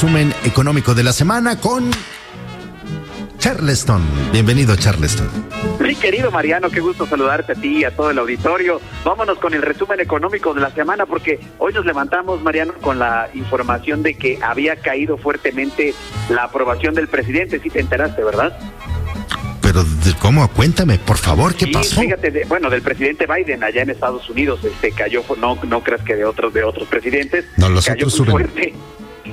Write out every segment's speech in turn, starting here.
resumen económico de la semana con Charleston. Bienvenido, Charleston. Sí, querido Mariano, qué gusto saludarte a ti y a todo el auditorio. Vámonos con el resumen económico de la semana porque hoy nos levantamos, Mariano, con la información de que había caído fuertemente la aprobación del presidente. Sí te enteraste, ¿verdad? Pero, ¿cómo? Cuéntame, por favor, ¿qué Sí, pasó? Fíjate, bueno, del presidente Biden allá en Estados Unidos, este cayó, no, no creas que de otros, de otros presidentes. No, los cayó otros muy suben. fuerte.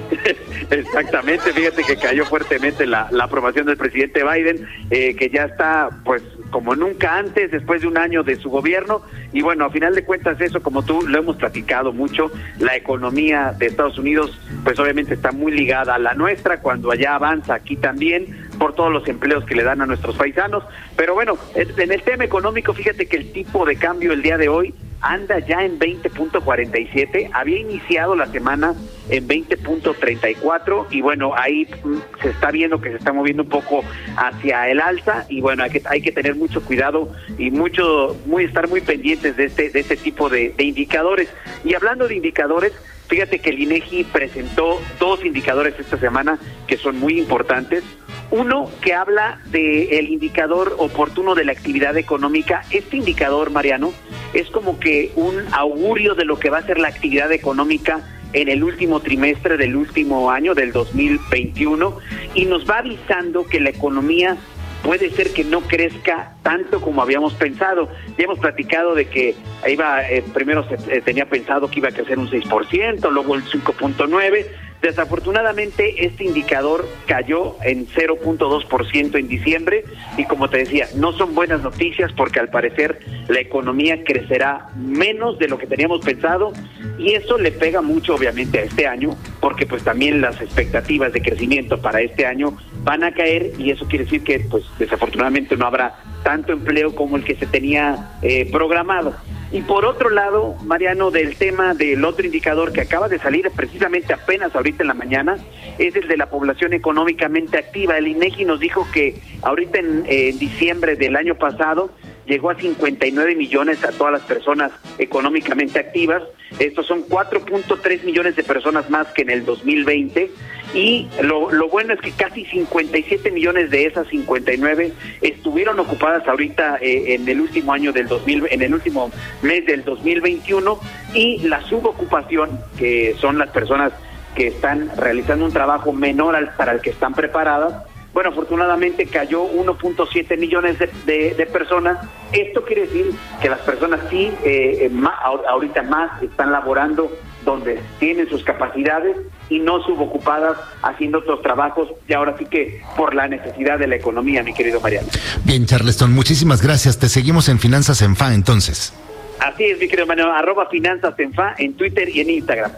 Exactamente, fíjate que cayó fuertemente la, la aprobación del presidente Biden, eh, que ya está, pues, como nunca antes, después de un año de su gobierno. Y bueno, a final de cuentas, eso, como tú lo hemos platicado mucho, la economía de Estados Unidos, pues obviamente está muy ligada a la nuestra, cuando allá avanza, aquí también, por todos los empleos que le dan a nuestros paisanos. Pero bueno, en el tema económico, fíjate que el tipo de cambio el día de hoy anda ya en 20.47, había iniciado la semana en 20.34 y bueno, ahí mm, se está viendo que se está moviendo un poco hacia el alza y bueno, hay que, hay que tener mucho cuidado y mucho, muy estar muy pendientes de este, de este tipo de, de indicadores. Y hablando de indicadores, fíjate que el INEGI presentó dos indicadores esta semana que son muy importantes. Uno que habla del indicador oportuno de la actividad económica. Este indicador, Mariano, es como que un augurio de lo que va a ser la actividad económica en el último trimestre del último año, del 2021, y nos va avisando que la economía puede ser que no crezca tanto como habíamos pensado. Ya hemos platicado de que iba, eh, primero se eh, tenía pensado que iba a crecer un 6%, luego el 5.9%. Desafortunadamente este indicador cayó en 0.2% en diciembre y como te decía, no son buenas noticias porque al parecer la economía crecerá menos de lo que teníamos pensado y eso le pega mucho obviamente a este año porque pues también las expectativas de crecimiento para este año van a caer y eso quiere decir que pues desafortunadamente no habrá tanto empleo como el que se tenía eh, programado. Y por otro lado, Mariano, del tema del otro indicador que acaba de salir precisamente apenas ahorita en la mañana, es el de la población económicamente activa. El INEGI nos dijo que ahorita en, en diciembre del año pasado llegó a 59 millones a todas las personas económicamente activas. Estos son 4.3 millones de personas más que en el 2020. Y lo, lo bueno es que casi 57 millones de esas 59 estuvieron ocupadas ahorita eh, en el último año del 2000, en el último mes del 2021. Y la subocupación, que son las personas que están realizando un trabajo menor al, para el que están preparadas, bueno, afortunadamente cayó 1.7 millones de, de, de, personas. Esto quiere decir que las personas sí, eh, más, ahorita más, están laborando donde tienen sus capacidades y no subocupadas haciendo otros trabajos y ahora sí que por la necesidad de la economía, mi querido Mariano. Bien, Charleston, muchísimas gracias. Te seguimos en Finanzas en FA entonces. Así es, mi querido Mariano, arroba Finanzas en FA en Twitter y en Instagram.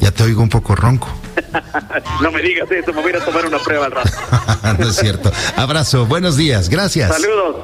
Ya te oigo un poco ronco. no me digas eso, me voy a tomar una prueba al rato. no es cierto. Abrazo, buenos días, gracias. Saludos.